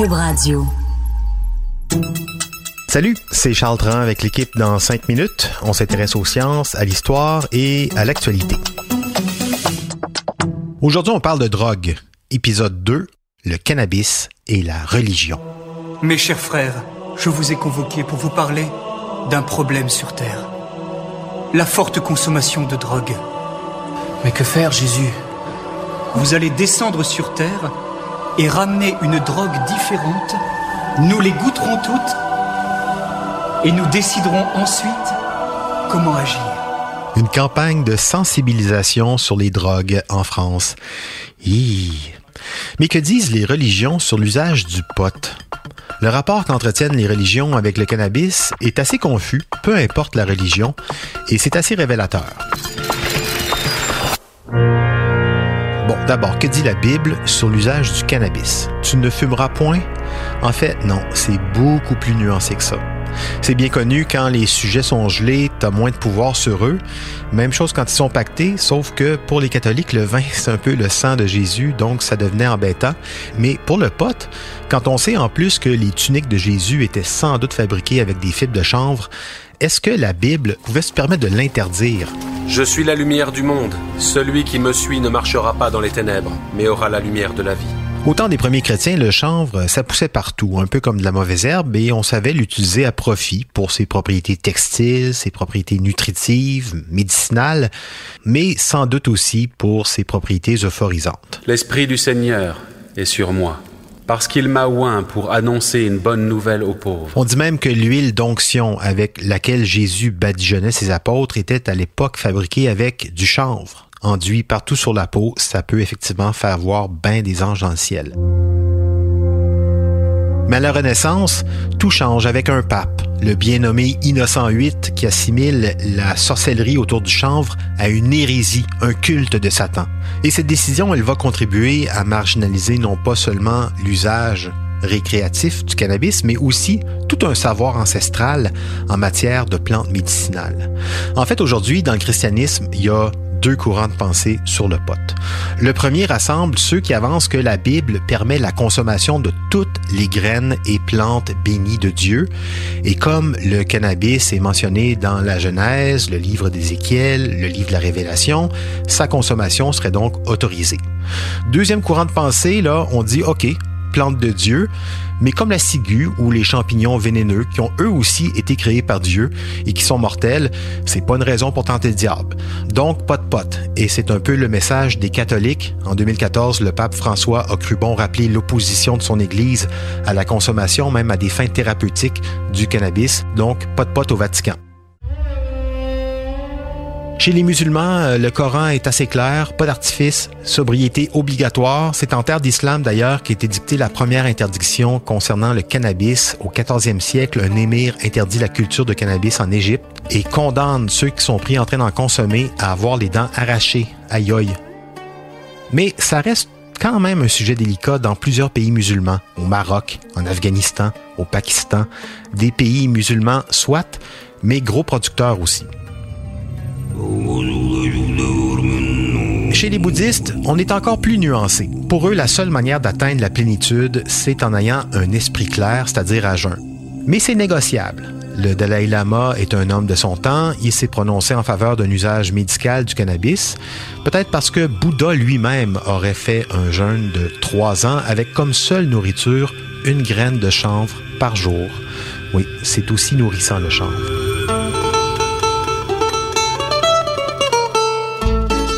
Cube Radio. Salut, c'est Charles Tran avec l'équipe dans 5 minutes. On s'intéresse aux sciences, à l'histoire et à l'actualité. Aujourd'hui, on parle de drogue. Épisode 2, le cannabis et la religion. Mes chers frères, je vous ai convoqués pour vous parler d'un problème sur Terre. La forte consommation de drogue. Mais que faire, Jésus? Vous allez descendre sur Terre et ramener une drogue différente. Nous les goûterons toutes et nous déciderons ensuite comment agir. Une campagne de sensibilisation sur les drogues en France. Hi. Mais que disent les religions sur l'usage du pot? Le rapport qu'entretiennent les religions avec le cannabis est assez confus, peu importe la religion, et c'est assez révélateur. Bon, d'abord, que dit la Bible sur l'usage du cannabis? Tu ne fumeras point? En fait, non, c'est beaucoup plus nuancé que ça. C'est bien connu, quand les sujets sont gelés, t'as moins de pouvoir sur eux. Même chose quand ils sont pactés, sauf que pour les catholiques, le vin, c'est un peu le sang de Jésus, donc ça devenait embêtant. Mais pour le pote, quand on sait en plus que les tuniques de Jésus étaient sans doute fabriquées avec des fibres de chanvre, est-ce que la Bible pouvait se permettre de l'interdire? Je suis la lumière du monde. Celui qui me suit ne marchera pas dans les ténèbres, mais aura la lumière de la vie. Au temps des premiers chrétiens, le chanvre, ça poussait partout, un peu comme de la mauvaise herbe, et on savait l'utiliser à profit pour ses propriétés textiles, ses propriétés nutritives, médicinales, mais sans doute aussi pour ses propriétés euphorisantes. L'Esprit du Seigneur est sur moi, parce qu'il m'a oint pour annoncer une bonne nouvelle aux pauvres. On dit même que l'huile d'onction avec laquelle Jésus badigeonnait ses apôtres était à l'époque fabriquée avec du chanvre enduit partout sur la peau, ça peut effectivement faire voir bien des anges dans le ciel. Mais à la Renaissance, tout change avec un pape, le bien nommé Innocent VIII, qui assimile la sorcellerie autour du chanvre à une hérésie, un culte de Satan. Et cette décision, elle va contribuer à marginaliser non pas seulement l'usage récréatif du cannabis, mais aussi tout un savoir ancestral en matière de plantes médicinales. En fait, aujourd'hui, dans le christianisme, il y a deux courants de pensée sur le pot. Le premier rassemble ceux qui avancent que la Bible permet la consommation de toutes les graines et plantes bénies de Dieu. Et comme le cannabis est mentionné dans la Genèse, le livre d'Ézéchiel, le livre de la Révélation, sa consommation serait donc autorisée. Deuxième courant de pensée, là, on dit, OK, plantes de Dieu, mais comme la ciguë ou les champignons vénéneux qui ont eux aussi été créés par Dieu et qui sont mortels, c'est pas une raison pour tenter le diable. Donc pas de pot. Et c'est un peu le message des catholiques. En 2014, le pape François a cru bon rappeler l'opposition de son Église à la consommation, même à des fins thérapeutiques, du cannabis. Donc pas de pot au Vatican. Chez les musulmans, euh, le Coran est assez clair, pas d'artifice, sobriété obligatoire. C'est en terre d'islam d'ailleurs qu'a été dictée la première interdiction concernant le cannabis. Au 14e siècle, un émir interdit la culture de cannabis en Égypte et condamne ceux qui sont pris en train d'en consommer à avoir les dents arrachées. Aïe aïe. Mais ça reste quand même un sujet délicat dans plusieurs pays musulmans, au Maroc, en Afghanistan, au Pakistan, des pays musulmans soit, mais gros producteurs aussi. Chez les bouddhistes, on est encore plus nuancé. Pour eux, la seule manière d'atteindre la plénitude, c'est en ayant un esprit clair, c'est-à-dire à jeun. Mais c'est négociable. Le Dalai Lama est un homme de son temps. Il s'est prononcé en faveur d'un usage médical du cannabis. Peut-être parce que Bouddha lui-même aurait fait un jeûne de trois ans avec comme seule nourriture une graine de chanvre par jour. Oui, c'est aussi nourrissant le chanvre.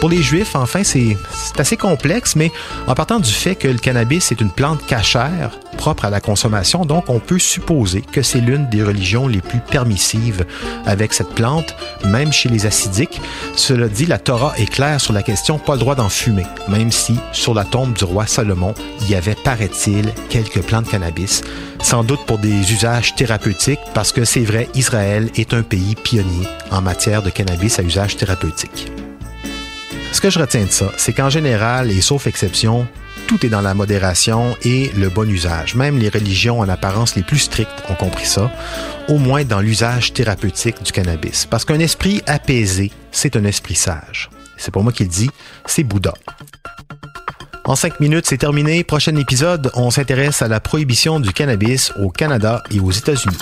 Pour les Juifs, enfin, c'est assez complexe, mais en partant du fait que le cannabis est une plante cachère propre à la consommation, donc on peut supposer que c'est l'une des religions les plus permissives avec cette plante, même chez les acidiques. Cela dit, la Torah est claire sur la question, pas le droit d'en fumer, même si sur la tombe du roi Salomon, il y avait, paraît-il, quelques plantes de cannabis, sans doute pour des usages thérapeutiques, parce que c'est vrai, Israël est un pays pionnier en matière de cannabis à usage thérapeutique. Ce que je retiens de ça, c'est qu'en général, et sauf exception, tout est dans la modération et le bon usage. Même les religions en apparence les plus strictes ont compris ça, au moins dans l'usage thérapeutique du cannabis. Parce qu'un esprit apaisé, c'est un esprit sage. C'est pour moi qu'il dit, c'est Bouddha. En cinq minutes, c'est terminé. Prochain épisode, on s'intéresse à la prohibition du cannabis au Canada et aux États-Unis.